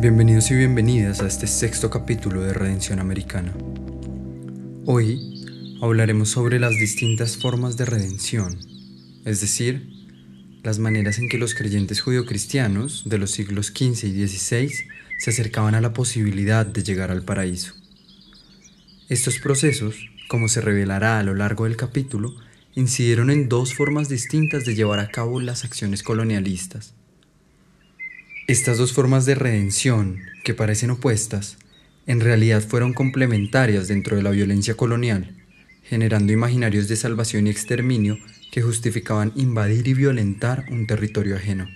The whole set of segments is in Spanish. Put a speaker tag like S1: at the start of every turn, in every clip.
S1: Bienvenidos y bienvenidas a este sexto capítulo de Redención Americana. Hoy hablaremos sobre las distintas formas de redención, es decir, las maneras en que los creyentes judio-cristianos de los siglos XV y XVI se acercaban a la posibilidad de llegar al paraíso. Estos procesos, como se revelará a lo largo del capítulo, incidieron en dos formas distintas de llevar a cabo las acciones colonialistas estas dos formas de redención, que parecen opuestas, en realidad fueron complementarias dentro de la violencia colonial, generando imaginarios de salvación y exterminio que justificaban invadir y violentar un territorio ajeno.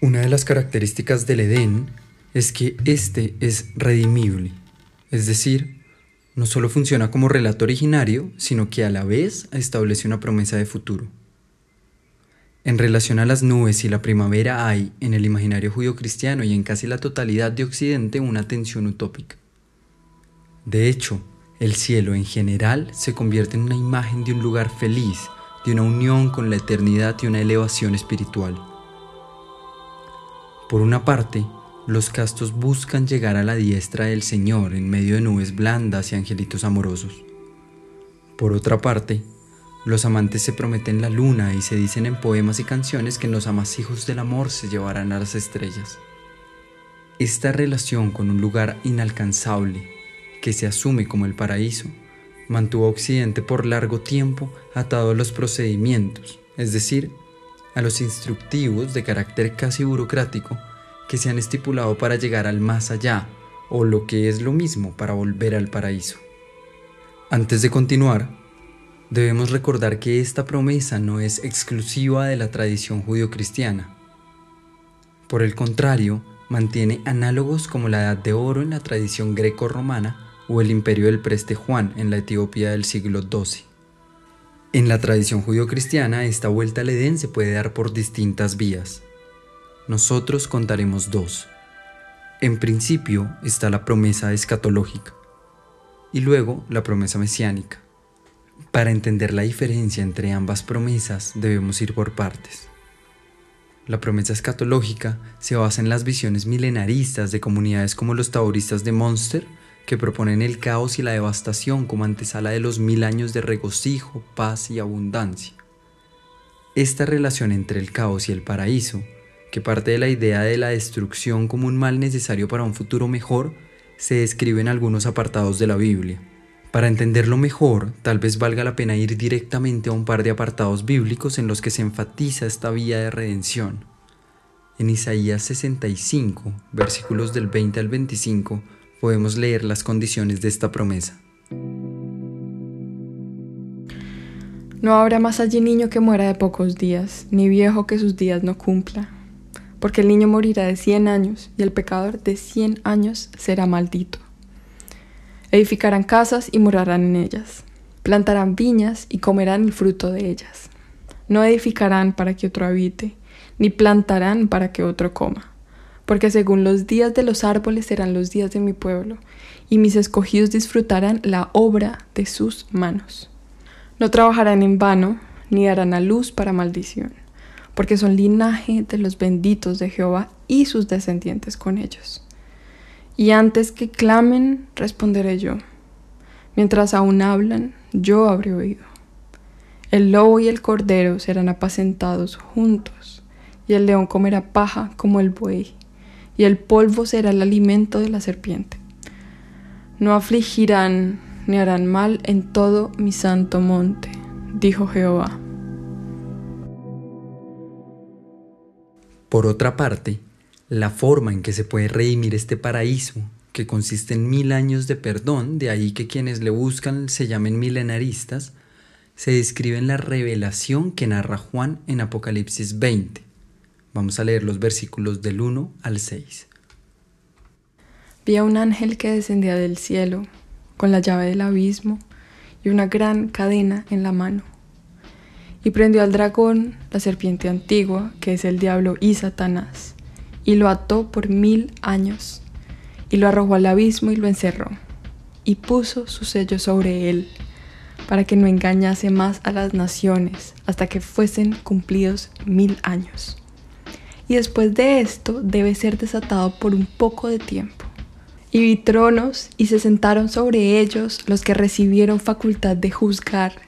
S1: Una de las características del Edén es que éste es redimible, es decir, no solo funciona como relato originario, sino que a la vez establece una promesa de futuro. En relación a las nubes y la primavera hay, en el imaginario judío-cristiano y en casi la totalidad de Occidente, una tensión utópica. De hecho, el cielo en general se convierte en una imagen de un lugar feliz, de una unión con la eternidad y una elevación espiritual. Por una parte, los castos buscan llegar a la diestra del Señor en medio de nubes blandas y angelitos amorosos. Por otra parte, los amantes se prometen la luna y se dicen en poemas y canciones que los amasijos del amor se llevarán a las estrellas. Esta relación con un lugar inalcanzable, que se asume como el paraíso, mantuvo a Occidente por largo tiempo atado a los procedimientos, es decir, a los instructivos de carácter casi burocrático que se han estipulado para llegar al más allá, o lo que es lo mismo para volver al paraíso. Antes de continuar, debemos recordar que esta promesa no es exclusiva de la tradición judio-cristiana. Por el contrario, mantiene análogos como la Edad de Oro en la tradición greco-romana o el imperio del preste Juan en la Etiopía del siglo XII. En la tradición judio-cristiana, esta vuelta al Edén se puede dar por distintas vías nosotros contaremos dos. En principio está la promesa escatológica y luego la promesa mesiánica. Para entender la diferencia entre ambas promesas debemos ir por partes. La promesa escatológica se basa en las visiones milenaristas de comunidades como los taoristas de Monster, que proponen el caos y la devastación como antesala de los mil años de regocijo, paz y abundancia. Esta relación entre el caos y el paraíso que parte de la idea de la destrucción como un mal necesario para un futuro mejor, se describe en algunos apartados de la Biblia. Para entenderlo mejor, tal vez valga la pena ir directamente a un par de apartados bíblicos en los que se enfatiza esta vía de redención. En Isaías 65, versículos del 20 al 25, podemos leer las condiciones de esta promesa.
S2: No habrá más allí niño que muera de pocos días, ni viejo que sus días no cumpla porque el niño morirá de cien años y el pecador de cien años será maldito. Edificarán casas y morarán en ellas, plantarán viñas y comerán el fruto de ellas. No edificarán para que otro habite, ni plantarán para que otro coma, porque según los días de los árboles serán los días de mi pueblo, y mis escogidos disfrutarán la obra de sus manos. No trabajarán en vano, ni darán a luz para maldición porque son linaje de los benditos de Jehová y sus descendientes con ellos. Y antes que clamen, responderé yo. Mientras aún hablan, yo habré oído. El lobo y el cordero serán apacentados juntos, y el león comerá paja como el buey, y el polvo será el alimento de la serpiente. No afligirán ni harán mal en todo mi santo monte, dijo Jehová.
S1: Por otra parte, la forma en que se puede redimir este paraíso, que consiste en mil años de perdón, de ahí que quienes le buscan se llamen milenaristas, se describe en la revelación que narra Juan en Apocalipsis 20. Vamos a leer los versículos del 1 al 6.
S2: Vi a un ángel que descendía del cielo, con la llave del abismo y una gran cadena en la mano y prendió al dragón, la serpiente antigua, que es el diablo y Satanás, y lo ató por mil años, y lo arrojó al abismo y lo encerró, y puso su sello sobre él, para que no engañase más a las naciones hasta que fuesen cumplidos mil años. Y después de esto debe ser desatado por un poco de tiempo. Y vi tronos y se sentaron sobre ellos los que recibieron facultad de juzgar.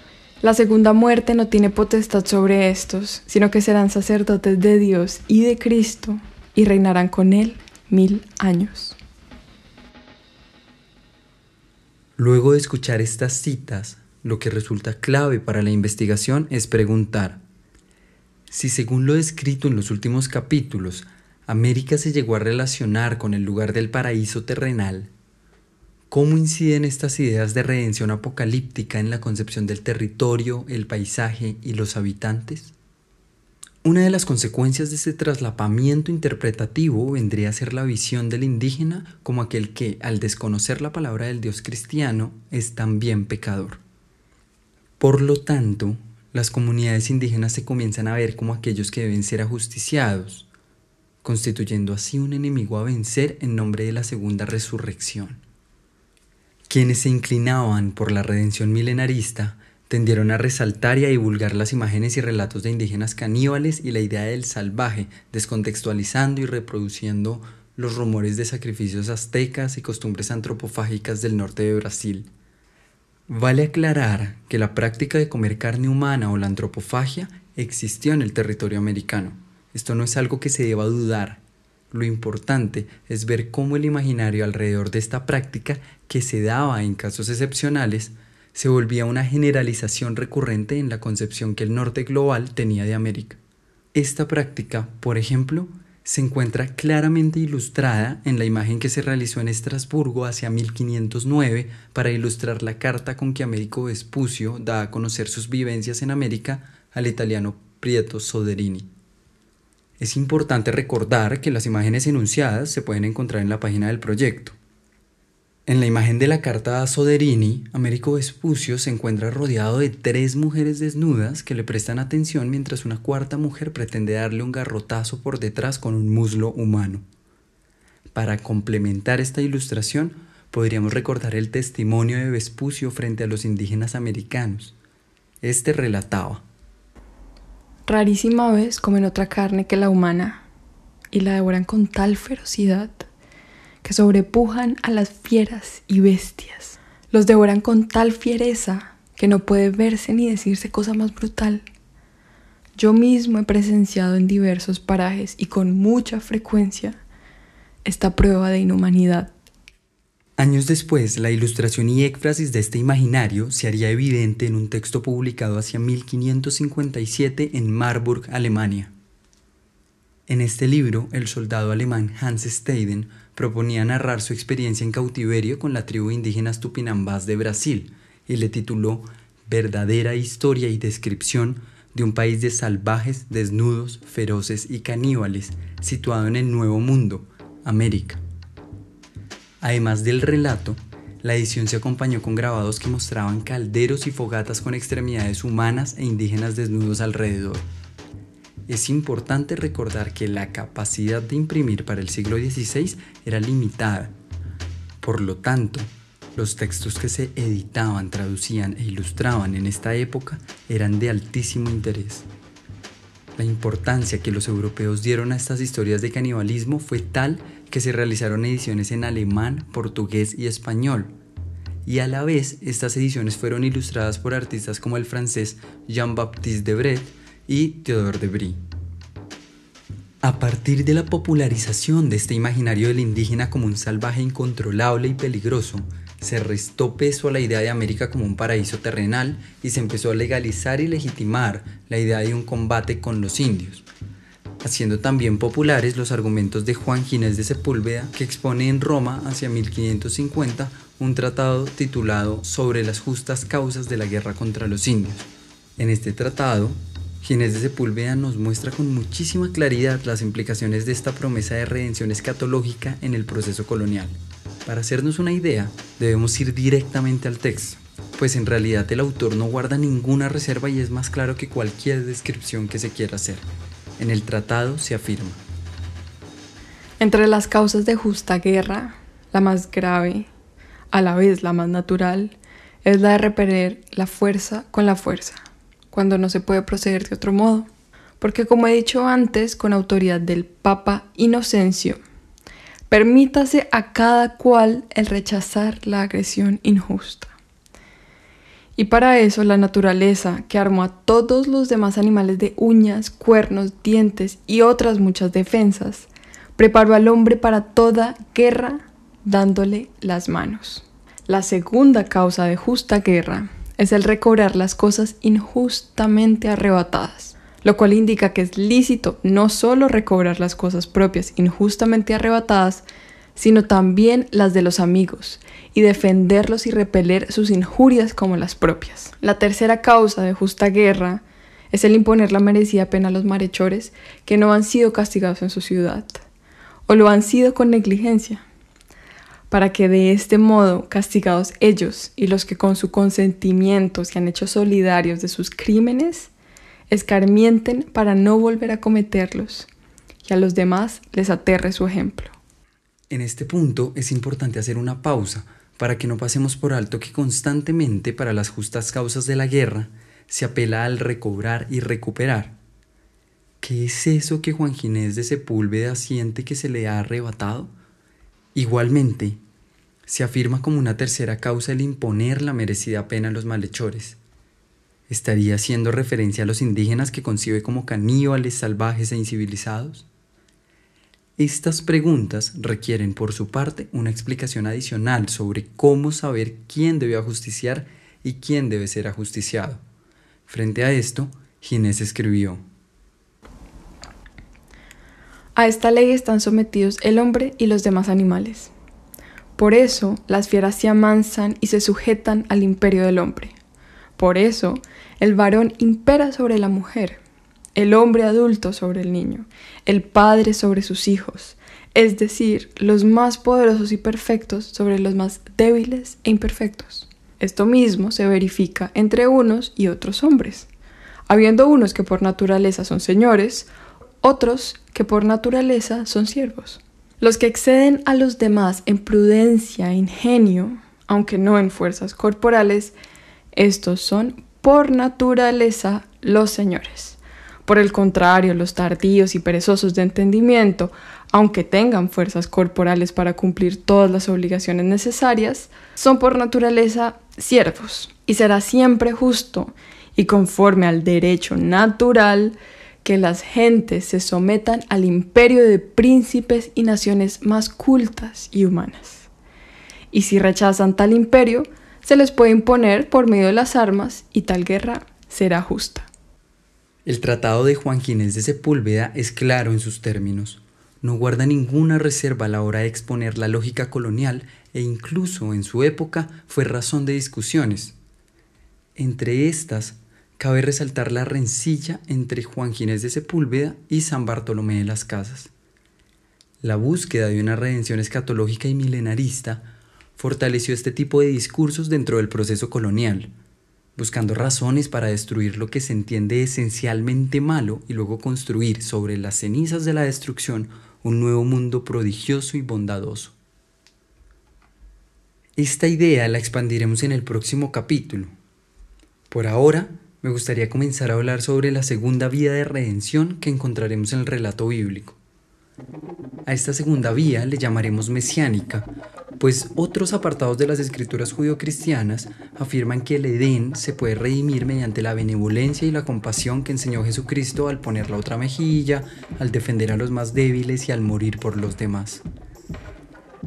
S2: La segunda muerte no tiene potestad sobre estos, sino que serán sacerdotes de Dios y de Cristo y reinarán con él mil años.
S1: Luego de escuchar estas citas, lo que resulta clave para la investigación es preguntar, si según lo descrito en los últimos capítulos, América se llegó a relacionar con el lugar del paraíso terrenal, ¿cómo inciden estas ideas de redención apocalíptica en la concepción del territorio, el paisaje y los habitantes? Una de las consecuencias de ese traslapamiento interpretativo vendría a ser la visión del indígena como aquel que, al desconocer la palabra del Dios cristiano, es también pecador. Por lo tanto, las comunidades indígenas se comienzan a ver como aquellos que deben ser ajusticiados, constituyendo así un enemigo a vencer en nombre de la segunda resurrección. Quienes se inclinaban por la redención milenarista tendieron a resaltar y a divulgar las imágenes y relatos de indígenas caníbales y la idea del salvaje, descontextualizando y reproduciendo los rumores de sacrificios aztecas y costumbres antropofágicas del norte de Brasil. Vale aclarar que la práctica de comer carne humana o la antropofagia existió en el territorio americano. Esto no es algo que se deba dudar. Lo importante es ver cómo el imaginario alrededor de esta práctica, que se daba en casos excepcionales, se volvía una generalización recurrente en la concepción que el norte global tenía de América. Esta práctica, por ejemplo, se encuentra claramente ilustrada en la imagen que se realizó en Estrasburgo hacia 1509 para ilustrar la carta con que Américo Vespucio da a conocer sus vivencias en América al italiano Prieto Soderini. Es importante recordar que las imágenes enunciadas se pueden encontrar en la página del proyecto. En la imagen de la carta a Soderini, Américo Vespucio se encuentra rodeado de tres mujeres desnudas que le prestan atención mientras una cuarta mujer pretende darle un garrotazo por detrás con un muslo humano. Para complementar esta ilustración, podríamos recordar el testimonio de Vespucio frente a los indígenas americanos. Este relataba:
S2: Rarísima vez comen otra carne que la humana y la devoran con tal ferocidad que sobrepujan a las fieras y bestias. Los devoran con tal fiereza que no puede verse ni decirse cosa más brutal. Yo mismo he presenciado en diversos parajes y con mucha frecuencia esta prueba de inhumanidad.
S1: Años después, la ilustración y éfrasis de este imaginario se haría evidente en un texto publicado hacia 1557 en Marburg, Alemania. En este libro, el soldado alemán Hans Steiden proponía narrar su experiencia en cautiverio con la tribu indígena Tupinambás de Brasil y le tituló Verdadera historia y descripción de un país de salvajes, desnudos, feroces y caníbales situado en el Nuevo Mundo, América. Además del relato, la edición se acompañó con grabados que mostraban calderos y fogatas con extremidades humanas e indígenas desnudos alrededor es importante recordar que la capacidad de imprimir para el siglo XVI era limitada. Por lo tanto, los textos que se editaban, traducían e ilustraban en esta época eran de altísimo interés. La importancia que los europeos dieron a estas historias de canibalismo fue tal que se realizaron ediciones en alemán, portugués y español. Y a la vez, estas ediciones fueron ilustradas por artistas como el francés Jean-Baptiste Debret y Theodore de Brie. A partir de la popularización de este imaginario del indígena como un salvaje incontrolable y peligroso, se restó peso a la idea de América como un paraíso terrenal y se empezó a legalizar y legitimar la idea de un combate con los indios, haciendo también populares los argumentos de Juan Ginés de Sepúlveda que expone en Roma hacia 1550 un tratado titulado Sobre las justas causas de la guerra contra los indios. En este tratado, Ginés de Sepúlveda nos muestra con muchísima claridad las implicaciones de esta promesa de redención escatológica en el proceso colonial. Para hacernos una idea, debemos ir directamente al texto, pues en realidad el autor no guarda ninguna reserva y es más claro que cualquier descripción que se quiera hacer. En el tratado se afirma.
S2: Entre las causas de justa guerra, la más grave, a la vez la más natural, es la de repeler la fuerza con la fuerza, cuando no se puede proceder de otro modo. Porque como he dicho antes, con autoridad del Papa Inocencio, Permítase a cada cual el rechazar la agresión injusta. Y para eso la naturaleza, que armó a todos los demás animales de uñas, cuernos, dientes y otras muchas defensas, preparó al hombre para toda guerra dándole las manos. La segunda causa de justa guerra es el recobrar las cosas injustamente arrebatadas lo cual indica que es lícito no solo recobrar las cosas propias injustamente arrebatadas, sino también las de los amigos, y defenderlos y repeler sus injurias como las propias. La tercera causa de justa guerra es el imponer la merecida pena a los malhechores que no han sido castigados en su ciudad, o lo han sido con negligencia, para que de este modo, castigados ellos y los que con su consentimiento se han hecho solidarios de sus crímenes, escarmienten para no volver a cometerlos y a los demás les aterre su ejemplo.
S1: En este punto es importante hacer una pausa para que no pasemos por alto que constantemente para las justas causas de la guerra se apela al recobrar y recuperar. ¿Qué es eso que Juan Ginés de Sepúlveda siente que se le ha arrebatado? Igualmente, se afirma como una tercera causa el imponer la merecida pena a los malhechores, ¿Estaría haciendo referencia a los indígenas que concibe como caníbales salvajes e incivilizados? Estas preguntas requieren por su parte una explicación adicional sobre cómo saber quién debe ajusticiar y quién debe ser ajusticiado. Frente a esto, Ginés escribió,
S2: A esta ley están sometidos el hombre y los demás animales. Por eso las fieras se amansan y se sujetan al imperio del hombre. Por eso el varón impera sobre la mujer, el hombre adulto sobre el niño, el padre sobre sus hijos, es decir, los más poderosos y perfectos sobre los más débiles e imperfectos. Esto mismo se verifica entre unos y otros hombres, habiendo unos que por naturaleza son señores, otros que por naturaleza son siervos. Los que exceden a los demás en prudencia e ingenio, aunque no en fuerzas corporales, estos son por naturaleza los señores. Por el contrario, los tardíos y perezosos de entendimiento, aunque tengan fuerzas corporales para cumplir todas las obligaciones necesarias, son por naturaleza siervos, y será siempre justo y conforme al derecho natural que las gentes se sometan al imperio de príncipes y naciones más cultas y humanas. Y si rechazan tal imperio, se les puede imponer por medio de las armas y tal guerra será justa.
S1: El tratado de Juan Ginés de Sepúlveda es claro en sus términos. No guarda ninguna reserva a la hora de exponer la lógica colonial e incluso en su época fue razón de discusiones. Entre estas, cabe resaltar la rencilla entre Juan Ginés de Sepúlveda y San Bartolomé de las Casas. La búsqueda de una redención escatológica y milenarista fortaleció este tipo de discursos dentro del proceso colonial, buscando razones para destruir lo que se entiende esencialmente malo y luego construir sobre las cenizas de la destrucción un nuevo mundo prodigioso y bondadoso. Esta idea la expandiremos en el próximo capítulo. Por ahora, me gustaría comenzar a hablar sobre la segunda vía de redención que encontraremos en el relato bíblico. A esta segunda vía le llamaremos mesiánica, pues otros apartados de las escrituras judio-cristianas afirman que el Edén se puede redimir mediante la benevolencia y la compasión que enseñó Jesucristo al poner la otra mejilla, al defender a los más débiles y al morir por los demás.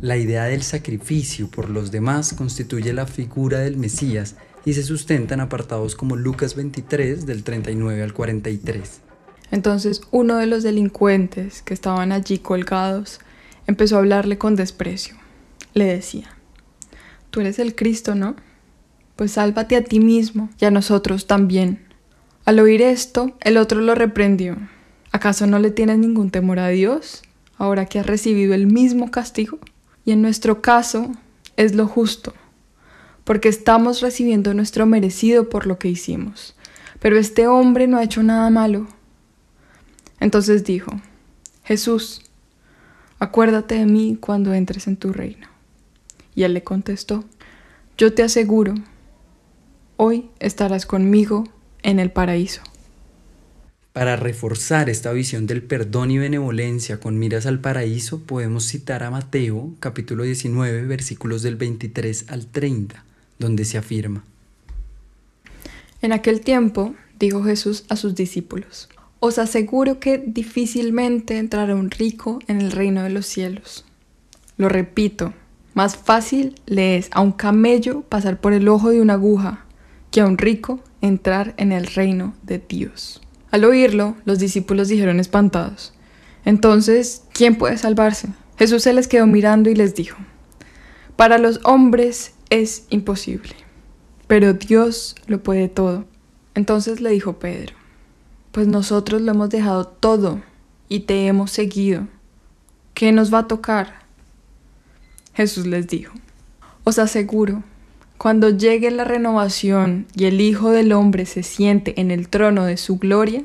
S1: La idea del sacrificio por los demás constituye la figura del Mesías y se sustenta en apartados como Lucas 23 del 39 al 43.
S2: Entonces uno de los delincuentes que estaban allí colgados empezó a hablarle con desprecio. Le decía, tú eres el Cristo, ¿no? Pues sálvate a ti mismo y a nosotros también. Al oír esto, el otro lo reprendió. ¿Acaso no le tienes ningún temor a Dios, ahora que has recibido el mismo castigo? Y en nuestro caso es lo justo, porque estamos recibiendo nuestro merecido por lo que hicimos. Pero este hombre no ha hecho nada malo. Entonces dijo, Jesús, acuérdate de mí cuando entres en tu reino. Y él le contestó, yo te aseguro, hoy estarás conmigo en el paraíso.
S1: Para reforzar esta visión del perdón y benevolencia con miras al paraíso, podemos citar a Mateo capítulo 19 versículos del 23 al 30, donde se afirma.
S2: En aquel tiempo dijo Jesús a sus discípulos, Os aseguro que difícilmente entrará un rico en el reino de los cielos. Lo repito, más fácil le es a un camello pasar por el ojo de una aguja que a un rico entrar en el reino de Dios. Al oírlo, los discípulos dijeron espantados, Entonces, ¿quién puede salvarse? Jesús se les quedó mirando y les dijo, Para los hombres es imposible, pero Dios lo puede todo. Entonces le dijo Pedro, Pues nosotros lo hemos dejado todo y te hemos seguido. ¿Qué nos va a tocar? Jesús les dijo, Os aseguro cuando llegue la renovación y el Hijo del Hombre se siente en el trono de su gloria,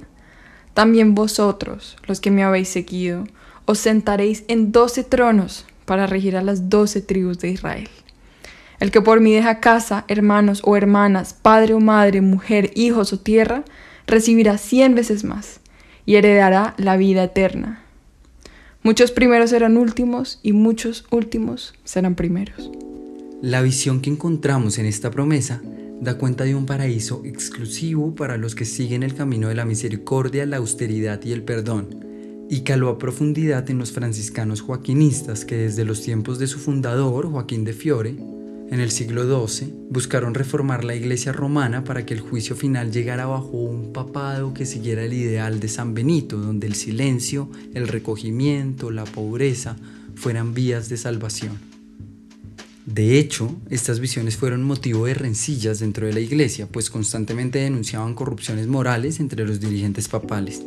S2: también vosotros, los que me habéis seguido, os sentaréis en doce tronos para regir a las doce tribus de Israel. El que por mí deja casa, hermanos o hermanas, padre o madre, mujer, hijos o tierra, recibirá cien veces más y heredará la vida eterna. Muchos primeros serán últimos y muchos últimos serán primeros.
S1: La visión que encontramos en esta promesa da cuenta de un paraíso exclusivo para los que siguen el camino de la misericordia, la austeridad y el perdón, y caló a profundidad en los franciscanos joaquinistas que desde los tiempos de su fundador, Joaquín de Fiore, en el siglo XII, buscaron reformar la iglesia romana para que el juicio final llegara bajo un papado que siguiera el ideal de San Benito, donde el silencio, el recogimiento, la pobreza fueran vías de salvación. De hecho, estas visiones fueron motivo de rencillas dentro de la iglesia, pues constantemente denunciaban corrupciones morales entre los dirigentes papales.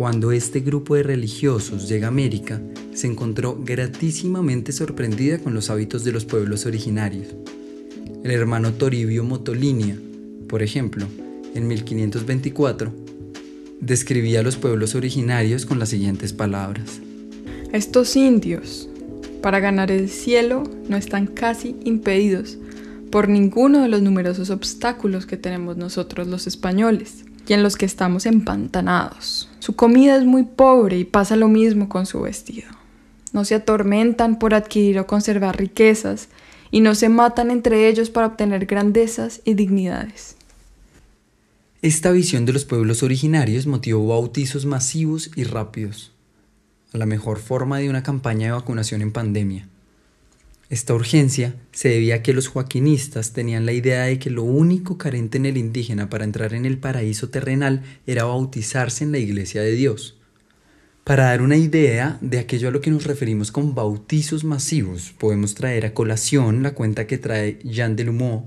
S1: Cuando este grupo de religiosos llega a América, se encontró gratísimamente sorprendida con los hábitos de los pueblos originarios. El hermano Toribio Motolinia, por ejemplo, en 1524, describía a los pueblos originarios con las siguientes palabras.
S2: Estos indios, para ganar el cielo no están casi impedidos por ninguno de los numerosos obstáculos que tenemos nosotros los españoles y en los que estamos empantanados. Su comida es muy pobre y pasa lo mismo con su vestido. No se atormentan por adquirir o conservar riquezas y no se matan entre ellos para obtener grandezas y dignidades.
S1: Esta visión de los pueblos originarios motivó bautizos masivos y rápidos a la mejor forma de una campaña de vacunación en pandemia. Esta urgencia se debía a que los joaquinistas tenían la idea de que lo único carente en el indígena para entrar en el paraíso terrenal era bautizarse en la iglesia de Dios. Para dar una idea de aquello a lo que nos referimos con bautizos masivos, podemos traer a colación la cuenta que trae Jean Delumeau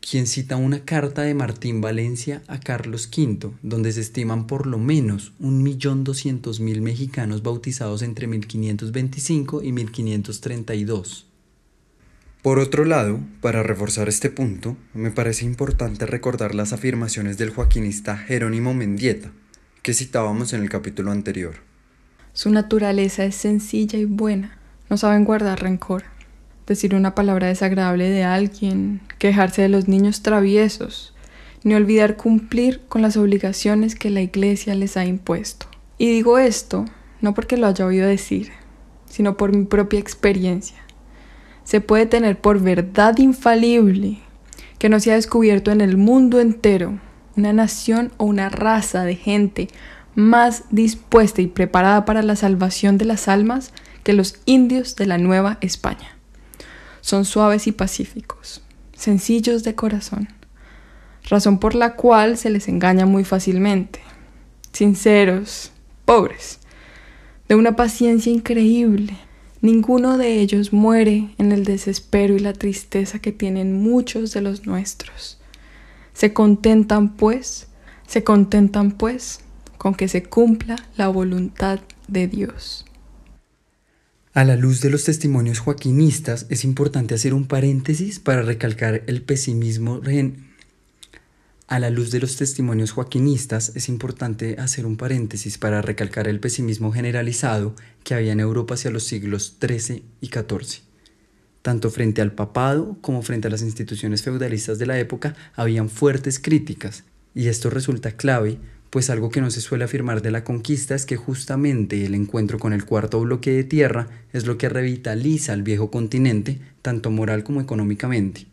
S1: quien cita una carta de Martín Valencia a Carlos V, donde se estiman por lo menos 1.200.000 mexicanos bautizados entre 1525 y 1532. Por otro lado, para reforzar este punto, me parece importante recordar las afirmaciones del joaquinista Jerónimo Mendieta, que citábamos en el capítulo anterior.
S2: Su naturaleza es sencilla y buena, no saben guardar rencor decir una palabra desagradable de alguien, quejarse de los niños traviesos, ni olvidar cumplir con las obligaciones que la Iglesia les ha impuesto. Y digo esto no porque lo haya oído decir, sino por mi propia experiencia. Se puede tener por verdad infalible que no se ha descubierto en el mundo entero una nación o una raza de gente más dispuesta y preparada para la salvación de las almas que los indios de la Nueva España. Son suaves y pacíficos, sencillos de corazón, razón por la cual se les engaña muy fácilmente. Sinceros, pobres, de una paciencia increíble, Ninguno de ellos muere en el desespero y la tristeza que tienen muchos de los nuestros. Se contentan, pues, se contentan, pues, con que se cumpla la voluntad de Dios.
S1: A la luz de los testimonios joaquinistas, es importante hacer un paréntesis para recalcar el pesimismo. A la luz de los testimonios joaquinistas, es importante hacer un paréntesis para recalcar el pesimismo generalizado que había en Europa hacia los siglos XIII y XIV. Tanto frente al papado como frente a las instituciones feudalistas de la época habían fuertes críticas, y esto resulta clave pues algo que no se suele afirmar de la conquista es que justamente el encuentro con el cuarto bloque de tierra es lo que revitaliza al viejo continente, tanto moral como económicamente.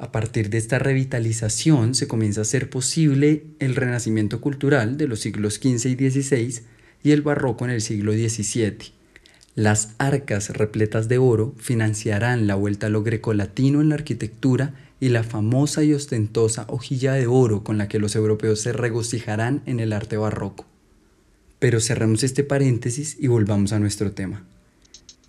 S1: A partir de esta revitalización se comienza a hacer posible el renacimiento cultural de los siglos XV y XVI y el barroco en el siglo XVII. Las arcas repletas de oro financiarán la vuelta a lo grecolatino en la arquitectura y la famosa y ostentosa hojilla de oro con la que los europeos se regocijarán en el arte barroco. Pero cerramos este paréntesis y volvamos a nuestro tema.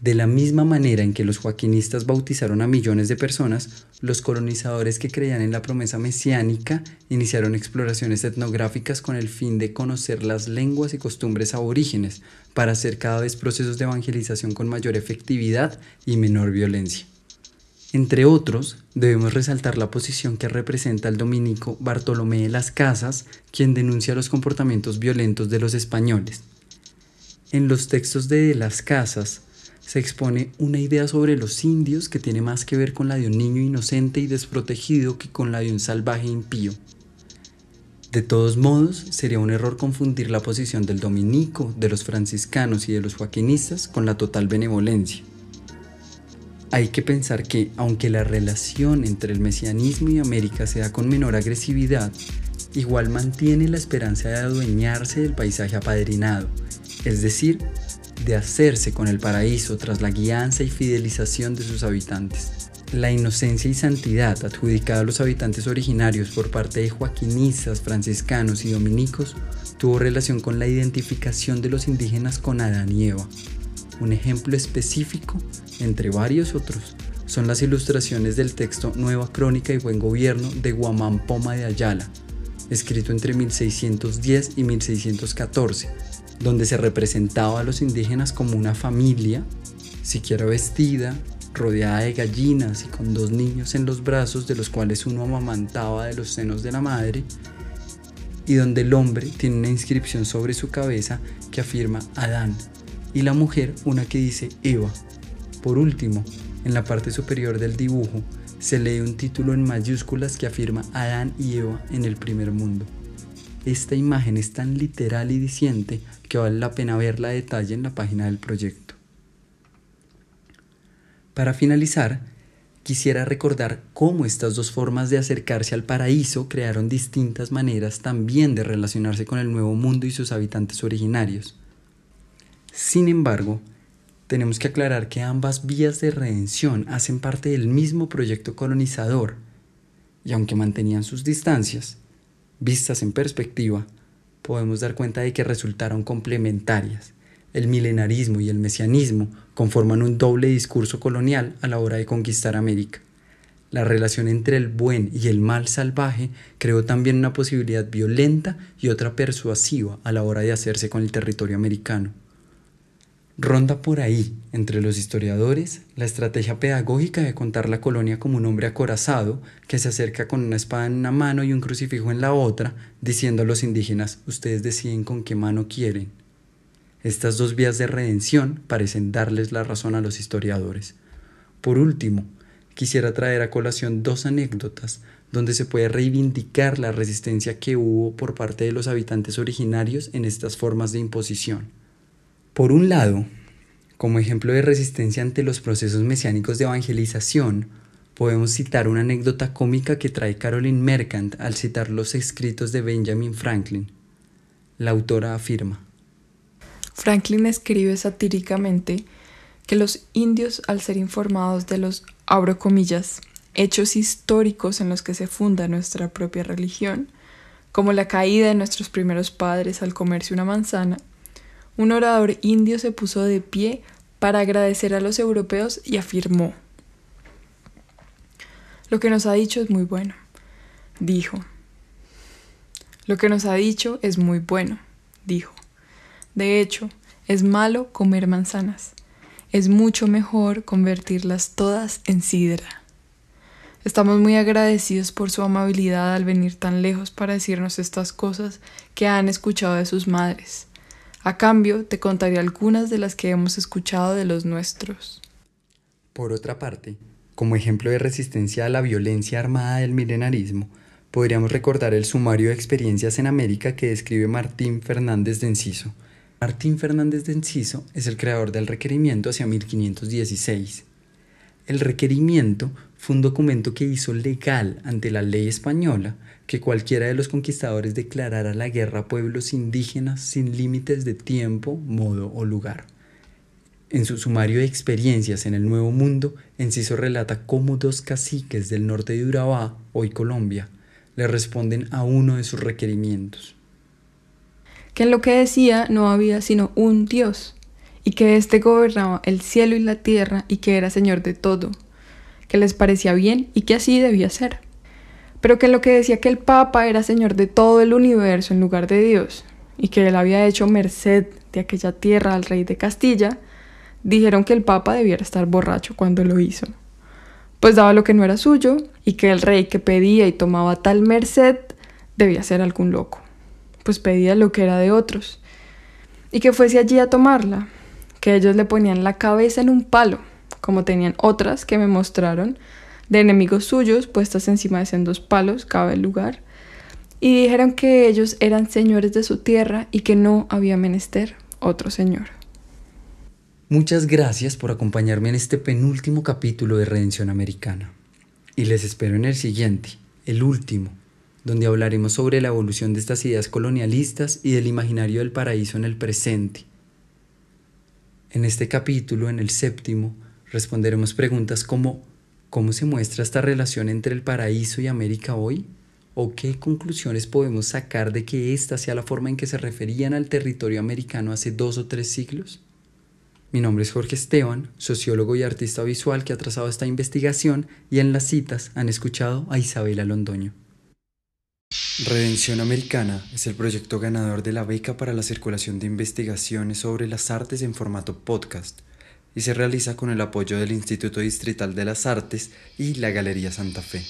S1: De la misma manera en que los joaquinistas bautizaron a millones de personas, los colonizadores que creían en la promesa mesiánica iniciaron exploraciones etnográficas con el fin de conocer las lenguas y costumbres aborígenes para hacer cada vez procesos de evangelización con mayor efectividad y menor violencia. Entre otros, debemos resaltar la posición que representa el dominico Bartolomé de las Casas, quien denuncia los comportamientos violentos de los españoles. En los textos de las Casas se expone una idea sobre los indios que tiene más que ver con la de un niño inocente y desprotegido que con la de un salvaje impío. De todos modos, sería un error confundir la posición del dominico, de los franciscanos y de los joaquinistas con la total benevolencia. Hay que pensar que, aunque la relación entre el mesianismo y América sea con menor agresividad, igual mantiene la esperanza de adueñarse del paisaje apadrinado, es decir, de hacerse con el paraíso tras la guianza y fidelización de sus habitantes. La inocencia y santidad adjudicada a los habitantes originarios por parte de joaquinistas, franciscanos y dominicos tuvo relación con la identificación de los indígenas con Adán y Eva, un ejemplo específico, entre varios otros, son las ilustraciones del texto Nueva Crónica y Buen Gobierno de Guamán Poma de Ayala, escrito entre 1610 y 1614, donde se representaba a los indígenas como una familia, siquiera vestida, rodeada de gallinas y con dos niños en los brazos de los cuales uno amamantaba de los senos de la madre, y donde el hombre tiene una inscripción sobre su cabeza que afirma Adán, y la mujer una que dice Eva. Por último, en la parte superior del dibujo se lee un título en mayúsculas que afirma Adán y Eva en el primer mundo. Esta imagen es tan literal y diciente que vale la pena verla a detalle en la página del proyecto. Para finalizar, quisiera recordar cómo estas dos formas de acercarse al paraíso crearon distintas maneras también de relacionarse con el nuevo mundo y sus habitantes originarios. Sin embargo, tenemos que aclarar que ambas vías de redención hacen parte del mismo proyecto colonizador, y aunque mantenían sus distancias, vistas en perspectiva, podemos dar cuenta de que resultaron complementarias. El milenarismo y el mesianismo conforman un doble discurso colonial a la hora de conquistar América. La relación entre el buen y el mal salvaje creó también una posibilidad violenta y otra persuasiva a la hora de hacerse con el territorio americano. Ronda por ahí, entre los historiadores, la estrategia pedagógica de contar la colonia como un hombre acorazado que se acerca con una espada en una mano y un crucifijo en la otra, diciendo a los indígenas, ustedes deciden con qué mano quieren. Estas dos vías de redención parecen darles la razón a los historiadores. Por último, quisiera traer a colación dos anécdotas donde se puede reivindicar la resistencia que hubo por parte de los habitantes originarios en estas formas de imposición. Por un lado, como ejemplo de resistencia ante los procesos mesiánicos de evangelización, podemos citar una anécdota cómica que trae Caroline Mercant al citar los escritos de Benjamin Franklin. La autora afirma.
S2: Franklin escribe satíricamente que los indios, al ser informados de los, abro comillas, hechos históricos en los que se funda nuestra propia religión, como la caída de nuestros primeros padres al comerse una manzana, un orador indio se puso de pie para agradecer a los europeos y afirmó, Lo que nos ha dicho es muy bueno, dijo. Lo que nos ha dicho es muy bueno, dijo. De hecho, es malo comer manzanas. Es mucho mejor convertirlas todas en sidra. Estamos muy agradecidos por su amabilidad al venir tan lejos para decirnos estas cosas que han escuchado de sus madres. A cambio, te contaré algunas de las que hemos escuchado de los nuestros.
S1: Por otra parte, como ejemplo de resistencia a la violencia armada del milenarismo, podríamos recordar el sumario de experiencias en América que describe Martín Fernández de Enciso. Martín Fernández de Enciso es el creador del requerimiento hacia 1516. El requerimiento fue un documento que hizo legal ante la ley española que cualquiera de los conquistadores declarara la guerra a pueblos indígenas sin límites de tiempo, modo o lugar. En su sumario de experiencias en el Nuevo Mundo, Enciso relata cómo dos caciques del norte de Urabá, hoy Colombia, le responden a uno de sus requerimientos.
S2: Que en lo que decía no había sino un Dios, y que éste gobernaba el cielo y la tierra y que era Señor de todo que les parecía bien y que así debía ser. Pero que lo que decía que el Papa era señor de todo el universo en lugar de Dios, y que él había hecho merced de aquella tierra al rey de Castilla, dijeron que el Papa debiera estar borracho cuando lo hizo, pues daba lo que no era suyo, y que el rey que pedía y tomaba tal merced debía ser algún loco, pues pedía lo que era de otros, y que fuese allí a tomarla, que ellos le ponían la cabeza en un palo, como tenían otras que me mostraron, de enemigos suyos puestas encima de sendos palos, cabe el lugar, y dijeron que ellos eran señores de su tierra y que no había menester otro señor.
S1: Muchas gracias por acompañarme en este penúltimo capítulo de Redención Americana. Y les espero en el siguiente, el último, donde hablaremos sobre la evolución de estas ideas colonialistas y del imaginario del paraíso en el presente. En este capítulo, en el séptimo, responderemos preguntas como ¿cómo se muestra esta relación entre el paraíso y América hoy? ¿O qué conclusiones podemos sacar de que esta sea la forma en que se referían al territorio americano hace dos o tres siglos? Mi nombre es Jorge Esteban, sociólogo y artista visual que ha trazado esta investigación y en las citas han escuchado a Isabela Londoño. Redención Americana es el proyecto ganador de la beca para la circulación de investigaciones sobre las artes en formato podcast y se realiza con el apoyo del Instituto Distrital de las Artes y la Galería Santa Fe.